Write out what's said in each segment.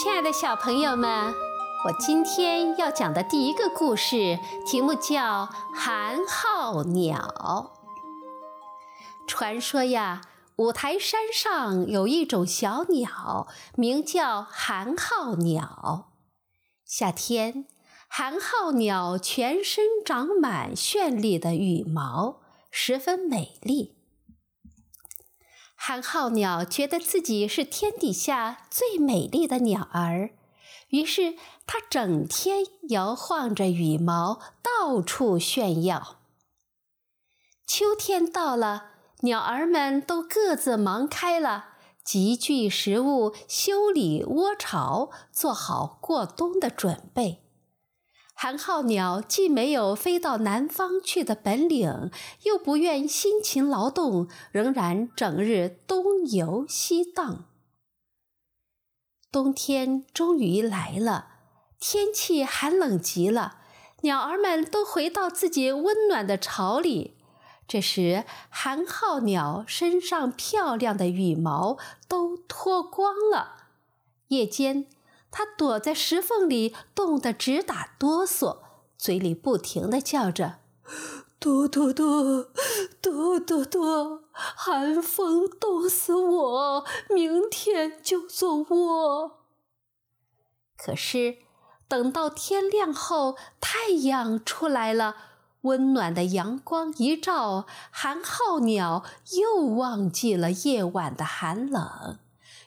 亲爱的小朋友们，我今天要讲的第一个故事题目叫《寒号鸟》。传说呀，五台山上有一种小鸟，名叫寒号鸟。夏天，寒号鸟全身长满绚丽的羽毛，十分美丽。寒号鸟觉得自己是天底下最美丽的鸟儿，于是它整天摇晃着羽毛，到处炫耀。秋天到了，鸟儿们都各自忙开了，集聚食物，修理窝巢，做好过冬的准备。寒号鸟既没有飞到南方去的本领，又不愿辛勤劳动，仍然整日东游西荡。冬天终于来了，天气寒冷极了，鸟儿们都回到自己温暖的巢里。这时，寒号鸟身上漂亮的羽毛都脱光了。夜间。它躲在石缝里，冻得直打哆嗦，嘴里不停地叫着：“哆哆哆，哆哆哆，寒风冻死我，明天就做窝。”可是，等到天亮后，太阳出来了，温暖的阳光一照，寒号鸟又忘记了夜晚的寒冷。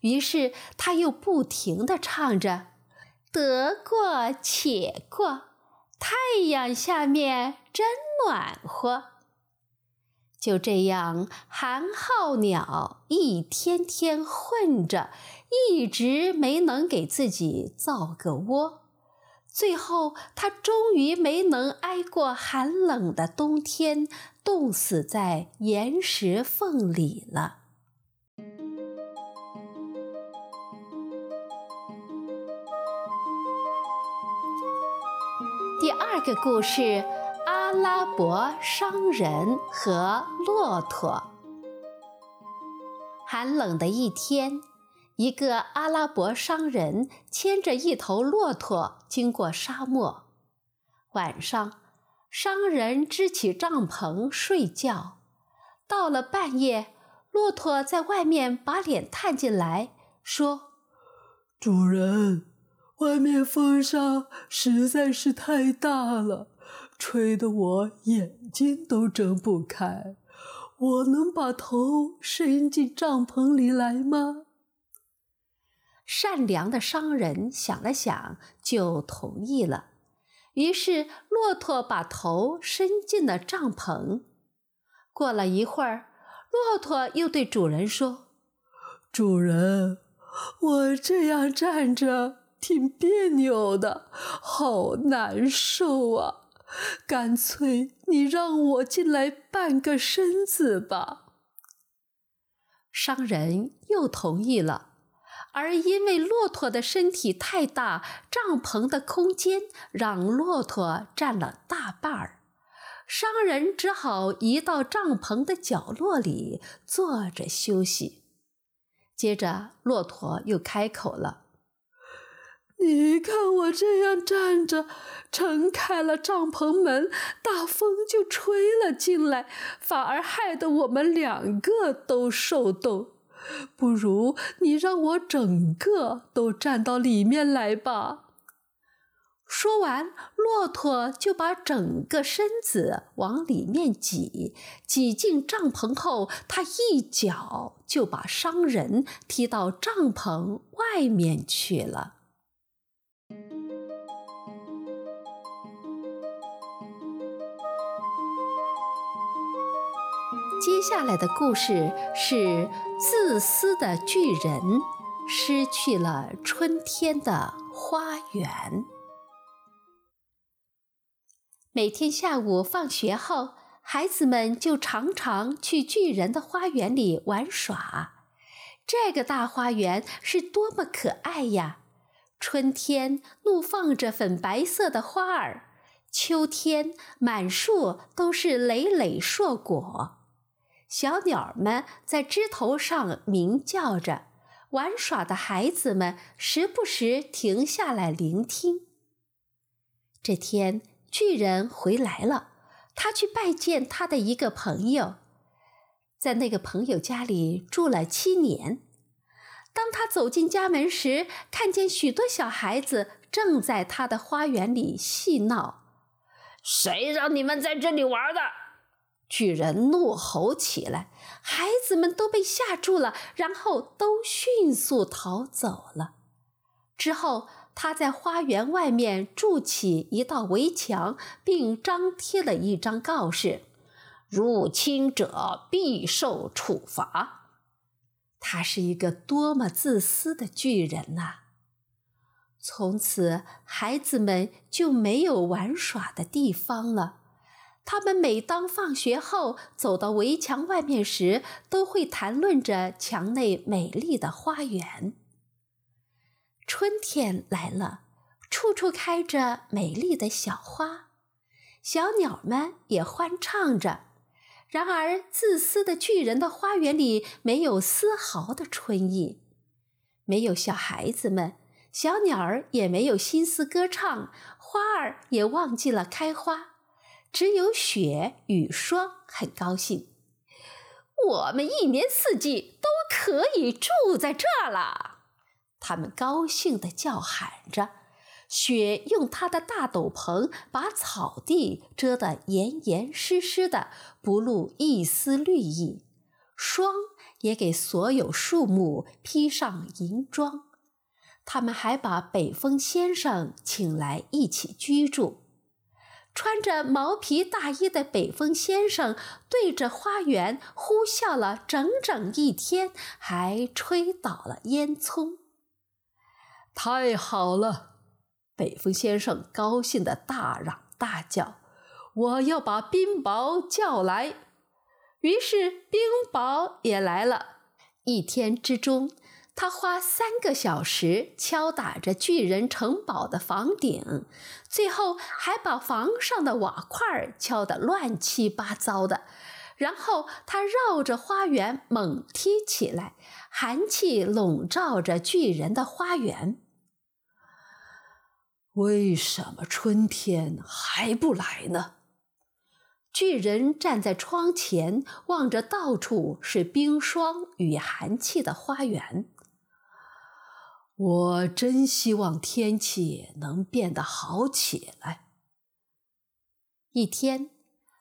于是，他又不停地唱着：“得过且过，太阳下面真暖和。”就这样，寒号鸟一天天混着，一直没能给自己造个窝。最后，它终于没能挨过寒冷的冬天，冻死在岩石缝里了。二个故事：阿拉伯商人和骆驼。寒冷的一天，一个阿拉伯商人牵着一头骆驼经过沙漠。晚上，商人支起帐篷睡觉。到了半夜，骆驼在外面把脸探进来，说：“主人。”外面风沙实在是太大了，吹得我眼睛都睁不开。我能把头伸进帐篷里来吗？善良的商人想了想，就同意了。于是，骆驼把头伸进了帐篷。过了一会儿，骆驼又对主人说：“主人，我这样站着。”挺别扭的，好难受啊！干脆你让我进来半个身子吧。商人又同意了，而因为骆驼的身体太大，帐篷的空间让骆驼占了大半儿，商人只好移到帐篷的角落里坐着休息。接着，骆驼又开口了。你看我这样站着，撑开了帐篷门，大风就吹了进来，反而害得我们两个都受冻。不如你让我整个都站到里面来吧。说完，骆驼就把整个身子往里面挤，挤进帐篷后，他一脚就把商人踢到帐篷外面去了。接下来的故事是自私的巨人失去了春天的花园。每天下午放学后，孩子们就常常去巨人的花园里玩耍。这个大花园是多么可爱呀！春天怒放着粉白色的花儿，秋天满树都是累累硕果。小鸟们在枝头上鸣叫着，玩耍的孩子们时不时停下来聆听。这天，巨人回来了，他去拜见他的一个朋友，在那个朋友家里住了七年。当他走进家门时，看见许多小孩子正在他的花园里嬉闹。谁让你们在这里玩的？巨人怒吼起来，孩子们都被吓住了，然后都迅速逃走了。之后，他在花园外面筑起一道围墙，并张贴了一张告示：“入侵者必受处罚。”他是一个多么自私的巨人呐！从此，孩子们就没有玩耍的地方了。他们每当放学后走到围墙外面时，都会谈论着墙内美丽的花园。春天来了，处处开着美丽的小花，小鸟们也欢唱着。然而，自私的巨人的花园里没有丝毫的春意，没有小孩子们，小鸟儿也没有心思歌唱，花儿也忘记了开花，只有雪与霜很高兴。我们一年四季都可以住在这了，他们高兴地叫喊着。雪用它的大斗篷把草地遮得严严实实的，不露一丝绿意；霜也给所有树木披上银装。他们还把北风先生请来一起居住。穿着毛皮大衣的北风先生对着花园呼啸了整整一天，还吹倒了烟囱。太好了！北风先生高兴地大嚷大叫：“我要把冰雹叫来！”于是冰雹也来了。一天之中，他花三个小时敲打着巨人城堡的房顶，最后还把房上的瓦块敲得乱七八糟的。然后他绕着花园猛踢起来，寒气笼罩着巨人的花园。为什么春天还不来呢？巨人站在窗前，望着到处是冰霜与寒气的花园。我真希望天气能变得好起来。一天，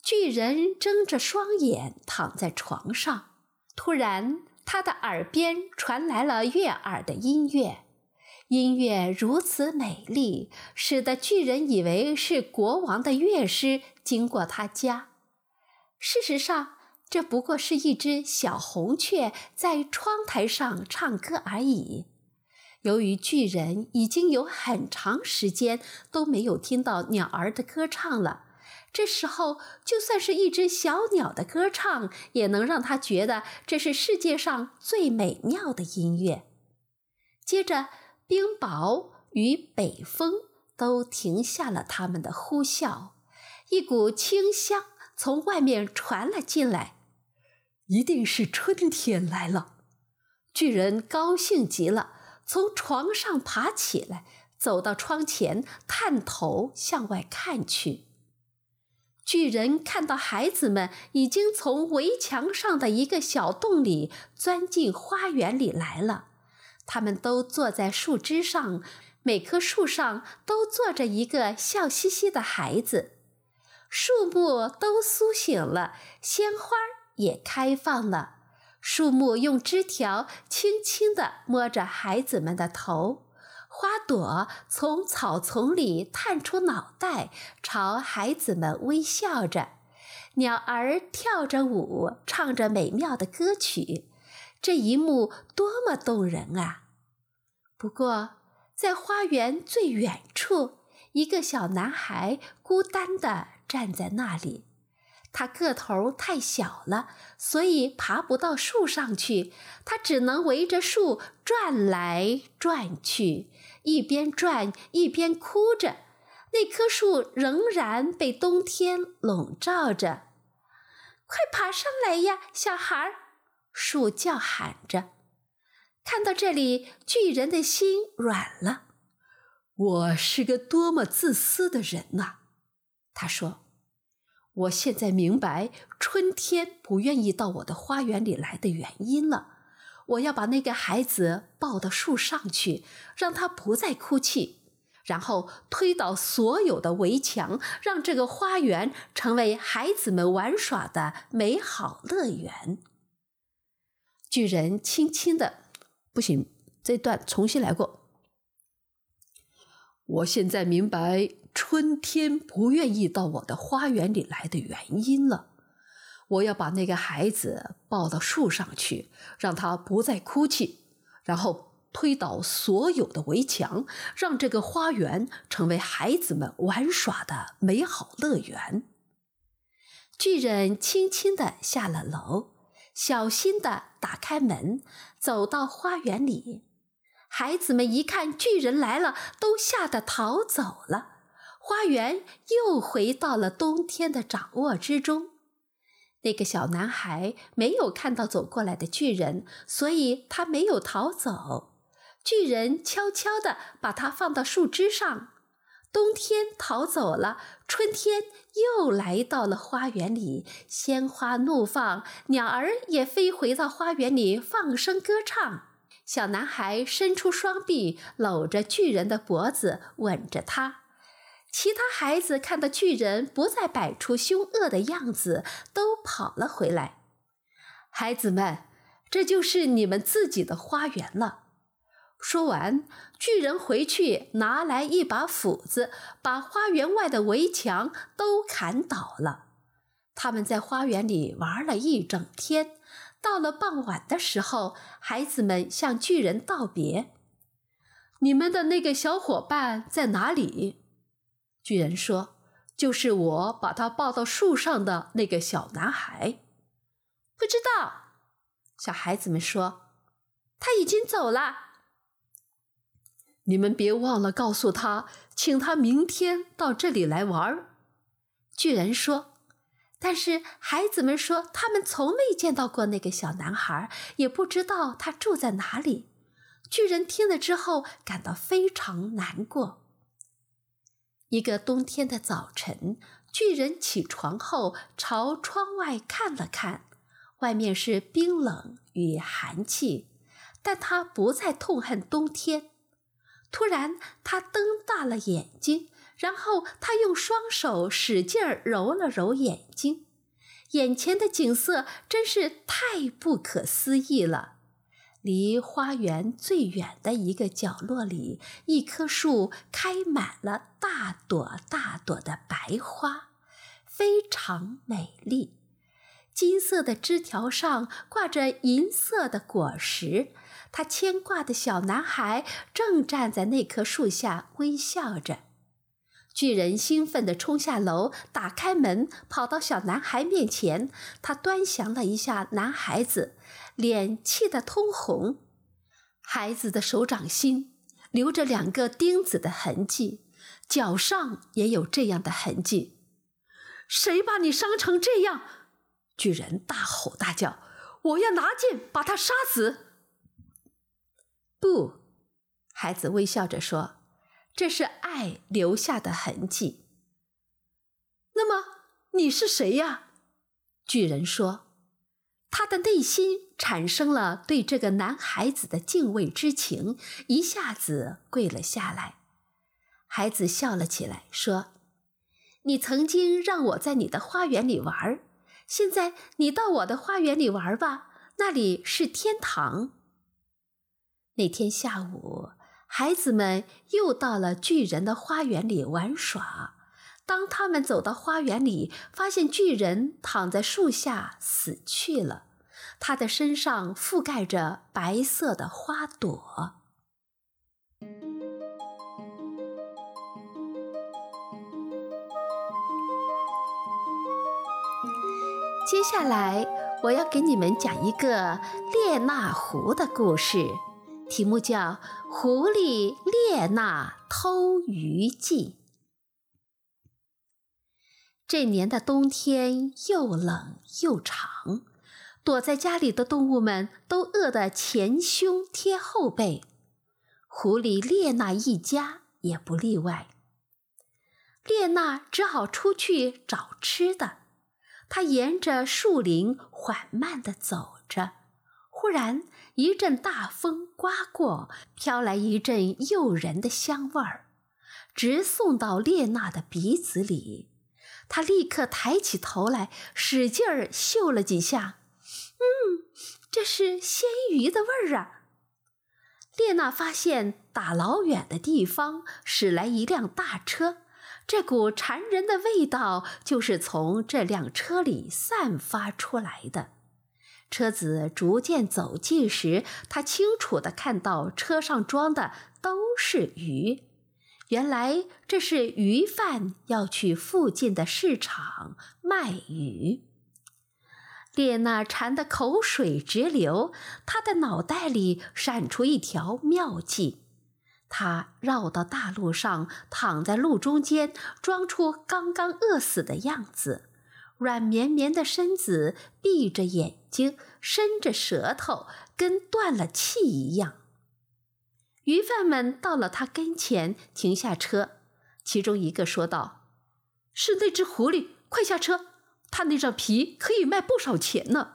巨人睁着双眼躺在床上，突然，他的耳边传来了悦耳的音乐。音乐如此美丽，使得巨人以为是国王的乐师经过他家。事实上，这不过是一只小红雀在窗台上唱歌而已。由于巨人已经有很长时间都没有听到鸟儿的歌唱了，这时候就算是一只小鸟的歌唱，也能让他觉得这是世界上最美妙的音乐。接着。冰雹与北风都停下了他们的呼啸，一股清香从外面传了进来，一定是春天来了。巨人高兴极了，从床上爬起来，走到窗前，探头向外看去。巨人看到孩子们已经从围墙上的一个小洞里钻进花园里来了。他们都坐在树枝上，每棵树上都坐着一个笑嘻嘻的孩子。树木都苏醒了，鲜花也开放了。树木用枝条轻轻地摸着孩子们的头，花朵从草丛里探出脑袋，朝孩子们微笑着。鸟儿跳着舞，唱着美妙的歌曲。这一幕多么动人啊！不过，在花园最远处，一个小男孩孤单地站在那里。他个头太小了，所以爬不到树上去。他只能围着树转来转去，一边转一边哭着。那棵树仍然被冬天笼罩着。快爬上来呀，小孩！树叫喊着。看到这里，巨人的心软了。我是个多么自私的人呐！他说：“我现在明白春天不愿意到我的花园里来的原因了。我要把那个孩子抱到树上去，让他不再哭泣。”然后推倒所有的围墙，让这个花园成为孩子们玩耍的美好乐园。巨人轻轻的，不行，这段重新来过。我现在明白春天不愿意到我的花园里来的原因了。我要把那个孩子抱到树上去，让他不再哭泣，然后。推倒所有的围墙，让这个花园成为孩子们玩耍的美好乐园。巨人轻轻地下了楼，小心地打开门，走到花园里。孩子们一看巨人来了，都吓得逃走了。花园又回到了冬天的掌握之中。那个小男孩没有看到走过来的巨人，所以他没有逃走。巨人悄悄地把它放到树枝上，冬天逃走了，春天又来到了花园里，鲜花怒放，鸟儿也飞回到花园里放声歌唱。小男孩伸出双臂搂着巨人的脖子，吻着他。其他孩子看到巨人不再摆出凶恶的样子，都跑了回来。孩子们，这就是你们自己的花园了。说完，巨人回去拿来一把斧子，把花园外的围墙都砍倒了。他们在花园里玩了一整天。到了傍晚的时候，孩子们向巨人道别：“你们的那个小伙伴在哪里？”巨人说：“就是我把他抱到树上的那个小男孩。”不知道，小孩子们说：“他已经走了。”你们别忘了告诉他，请他明天到这里来玩。”巨人说。但是孩子们说，他们从未见到过那个小男孩，也不知道他住在哪里。巨人听了之后，感到非常难过。一个冬天的早晨，巨人起床后朝窗外看了看，外面是冰冷与寒气，但他不再痛恨冬天。突然，他瞪大了眼睛，然后他用双手使劲儿揉了揉眼睛。眼前的景色真是太不可思议了。离花园最远的一个角落里，一棵树开满了大朵大朵的白花，非常美丽。金色的枝条上挂着银色的果实。他牵挂的小男孩正站在那棵树下微笑着。巨人兴奋地冲下楼，打开门，跑到小男孩面前。他端详了一下男孩子，脸气得通红。孩子的手掌心留着两个钉子的痕迹，脚上也有这样的痕迹。谁把你伤成这样？巨人大吼大叫：“我要拿剑把他杀死！”不，孩子微笑着说：“这是爱留下的痕迹。”那么你是谁呀？巨人说：“他的内心产生了对这个男孩子的敬畏之情，一下子跪了下来。”孩子笑了起来，说：“你曾经让我在你的花园里玩，现在你到我的花园里玩吧，那里是天堂。”那天下午，孩子们又到了巨人的花园里玩耍。当他们走到花园里，发现巨人躺在树下死去了，他的身上覆盖着白色的花朵。接下来，我要给你们讲一个列那狐的故事。题目叫《狐狸列那偷鱼记》。这年的冬天又冷又长，躲在家里的动物们都饿得前胸贴后背，狐狸列娜一家也不例外。列娜只好出去找吃的。她沿着树林缓慢地走着，忽然一阵大风刮过，飘来一阵诱人的香味儿，直送到列娜的鼻子里。她立刻抬起头来，使劲儿嗅了几下，嗯，这是鲜鱼的味儿啊！列娜发现打老远的地方驶来一辆大车。这股馋人的味道就是从这辆车里散发出来的。车子逐渐走近时，他清楚地看到车上装的都是鱼。原来这是鱼贩要去附近的市场卖鱼。列娜馋得口水直流，她的脑袋里闪出一条妙计。他绕到大路上，躺在路中间，装出刚刚饿死的样子，软绵绵的身子，闭着眼睛，伸着舌头，跟断了气一样。鱼贩们到了他跟前，停下车，其中一个说道：“是那只狐狸，快下车！它那张皮可以卖不少钱呢。”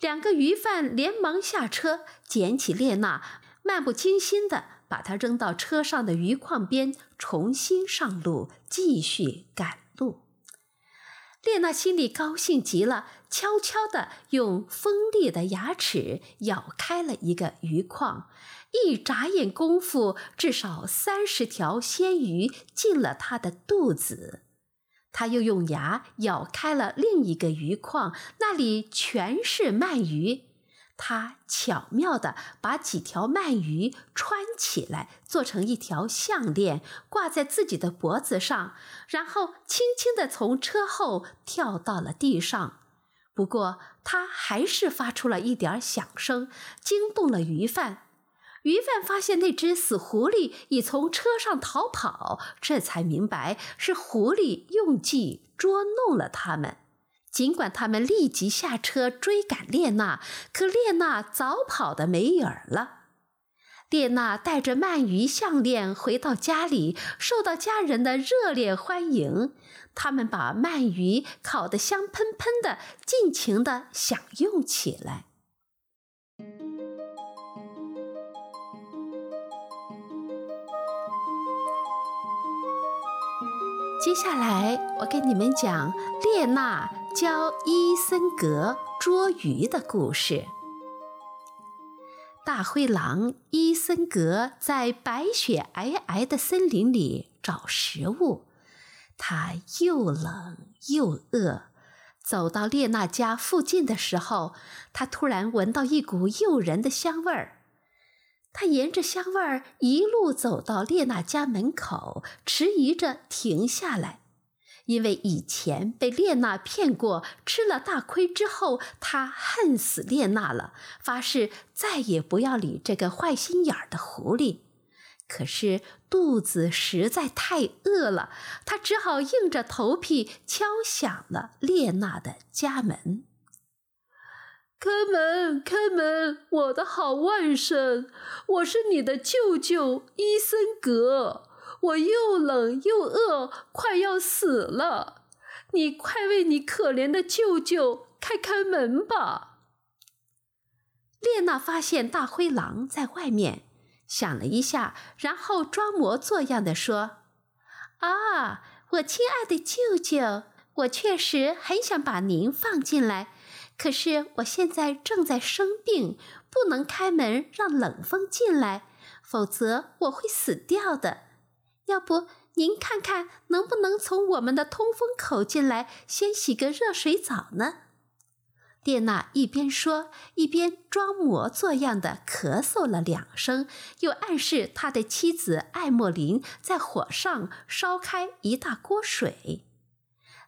两个鱼贩连忙下车，捡起列娜。漫不经心地把它扔到车上的鱼筐边，重新上路，继续赶。列娜心里高兴极了，悄悄地用锋利的牙齿咬开了一个鱼筐，一眨眼功夫，至少三十条鲜鱼进了她的肚子。她又用牙咬开了另一个鱼筐，那里全是鳗鱼。他巧妙地把几条鳗鱼穿起来，做成一条项链，挂在自己的脖子上，然后轻轻地从车后跳到了地上。不过，他还是发出了一点响声，惊动了鱼贩。鱼贩发现那只死狐狸已从车上逃跑，这才明白是狐狸用计捉弄了他们。尽管他们立即下车追赶列娜，可列娜早跑得没影儿了。列娜带着鳗鱼项链回到家里，受到家人的热烈欢迎。他们把鳗鱼烤得香喷喷的，尽情地享用起来。接下来，我给你们讲列娜。教伊森格捉鱼的故事。大灰狼伊森格在白雪皑皑的森林里找食物，他又冷又饿。走到列娜家附近的时候，他突然闻到一股诱人的香味儿。他沿着香味儿一路走到列娜家门口，迟疑着停下来。因为以前被列娜骗过，吃了大亏之后，他恨死列娜了，发誓再也不要理这个坏心眼儿的狐狸。可是肚子实在太饿了，他只好硬着头皮敲响了列娜的家门。开门，开门，我的好外甥，我是你的舅舅伊森格。我又冷又饿，快要死了！你快为你可怜的舅舅开开门吧。列娜发现大灰狼在外面，想了一下，然后装模作样的说：“啊，我亲爱的舅舅，我确实很想把您放进来，可是我现在正在生病，不能开门让冷风进来，否则我会死掉的。”要不您看看能不能从我们的通风口进来，先洗个热水澡呢？列娜一边说，一边装模作样的咳嗽了两声，又暗示他的妻子艾莫琳在火上烧开一大锅水。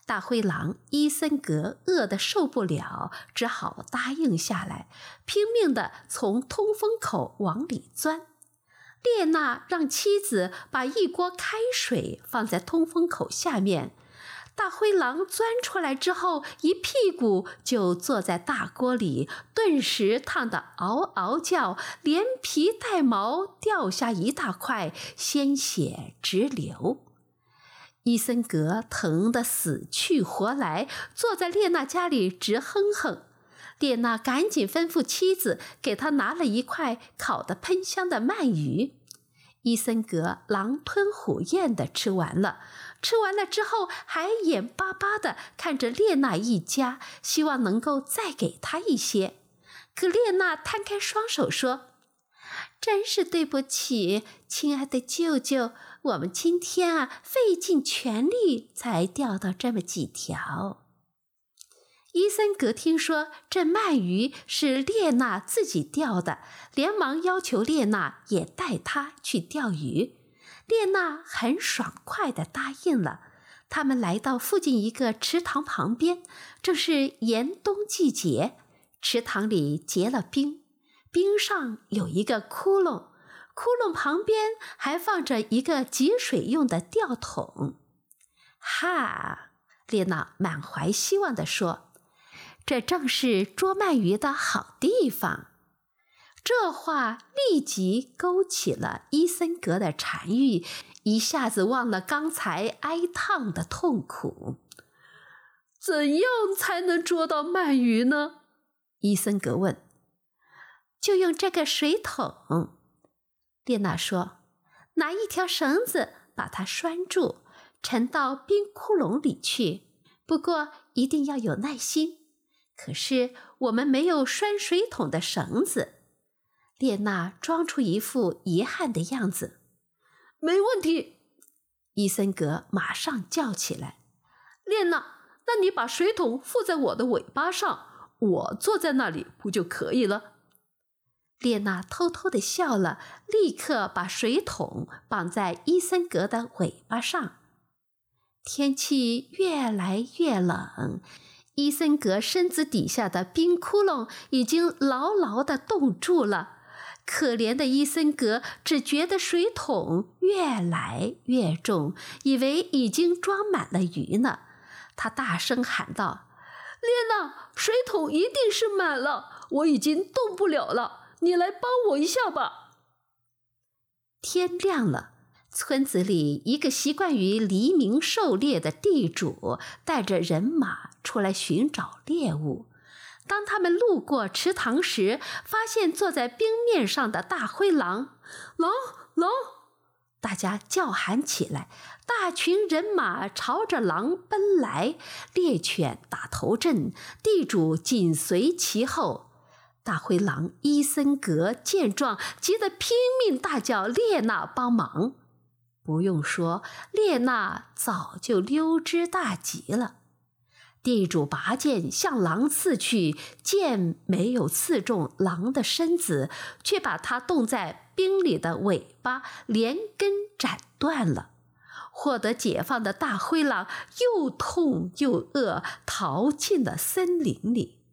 大灰狼伊森格饿得受不了，只好答应下来，拼命地从通风口往里钻。列娜让妻子把一锅开水放在通风口下面，大灰狼钻出来之后，一屁股就坐在大锅里，顿时烫得嗷嗷叫，连皮带毛掉下一大块，鲜血直流。伊森格疼得死去活来，坐在列娜家里直哼哼。列娜赶紧吩咐妻子给他拿了一块烤得喷香的鳗鱼。伊森格狼吞虎咽地吃完了，吃完了之后还眼巴巴地看着列娜一家，希望能够再给他一些。可列娜摊开双手说：“真是对不起，亲爱的舅舅，我们今天啊费尽全力才钓到这么几条。”伊森格听说这鳗鱼是列娜自己钓的，连忙要求列娜也带他去钓鱼。列娜很爽快地答应了。他们来到附近一个池塘旁边，正是严冬季节，池塘里结了冰，冰上有一个窟窿，窟窿旁边还放着一个汲水用的吊桶。哈，列娜满怀希望地说。这正是捉鳗鱼的好地方。这话立即勾起了伊森格的馋欲，一下子忘了刚才挨烫的痛苦。怎样才能捉到鳗鱼呢？伊森格问。就用这个水桶，列娜说：“拿一条绳子把它拴住，沉到冰窟窿里去。不过一定要有耐心。”可是我们没有拴水桶的绳子，列娜装出一副遗憾的样子。没问题，伊森格马上叫起来：“列娜，那你把水桶附在我的尾巴上，我坐在那里不就可以了？”列娜偷偷的笑了，立刻把水桶绑在伊森格的尾巴上。天气越来越冷。伊森格身子底下的冰窟窿已经牢牢地冻住了，可怜的伊森格只觉得水桶越来越重，以为已经装满了鱼呢。他大声喊道：“列娜，水桶一定是满了，我已经动不了了，你来帮我一下吧。”天亮了。村子里，一个习惯于黎明狩猎的地主带着人马出来寻找猎物。当他们路过池塘时，发现坐在冰面上的大灰狼。狼，狼！大家叫喊起来。大群人马朝着狼奔来，猎犬打头阵，地主紧随其后。大灰狼伊森格见状，急得拼命大叫：“列娜，帮忙！”不用说，列娜早就溜之大吉了。地主拔剑向狼刺去，剑没有刺中狼的身子，却把它冻在冰里的尾巴连根斩断了。获得解放的大灰狼又痛又饿，逃进了森林里。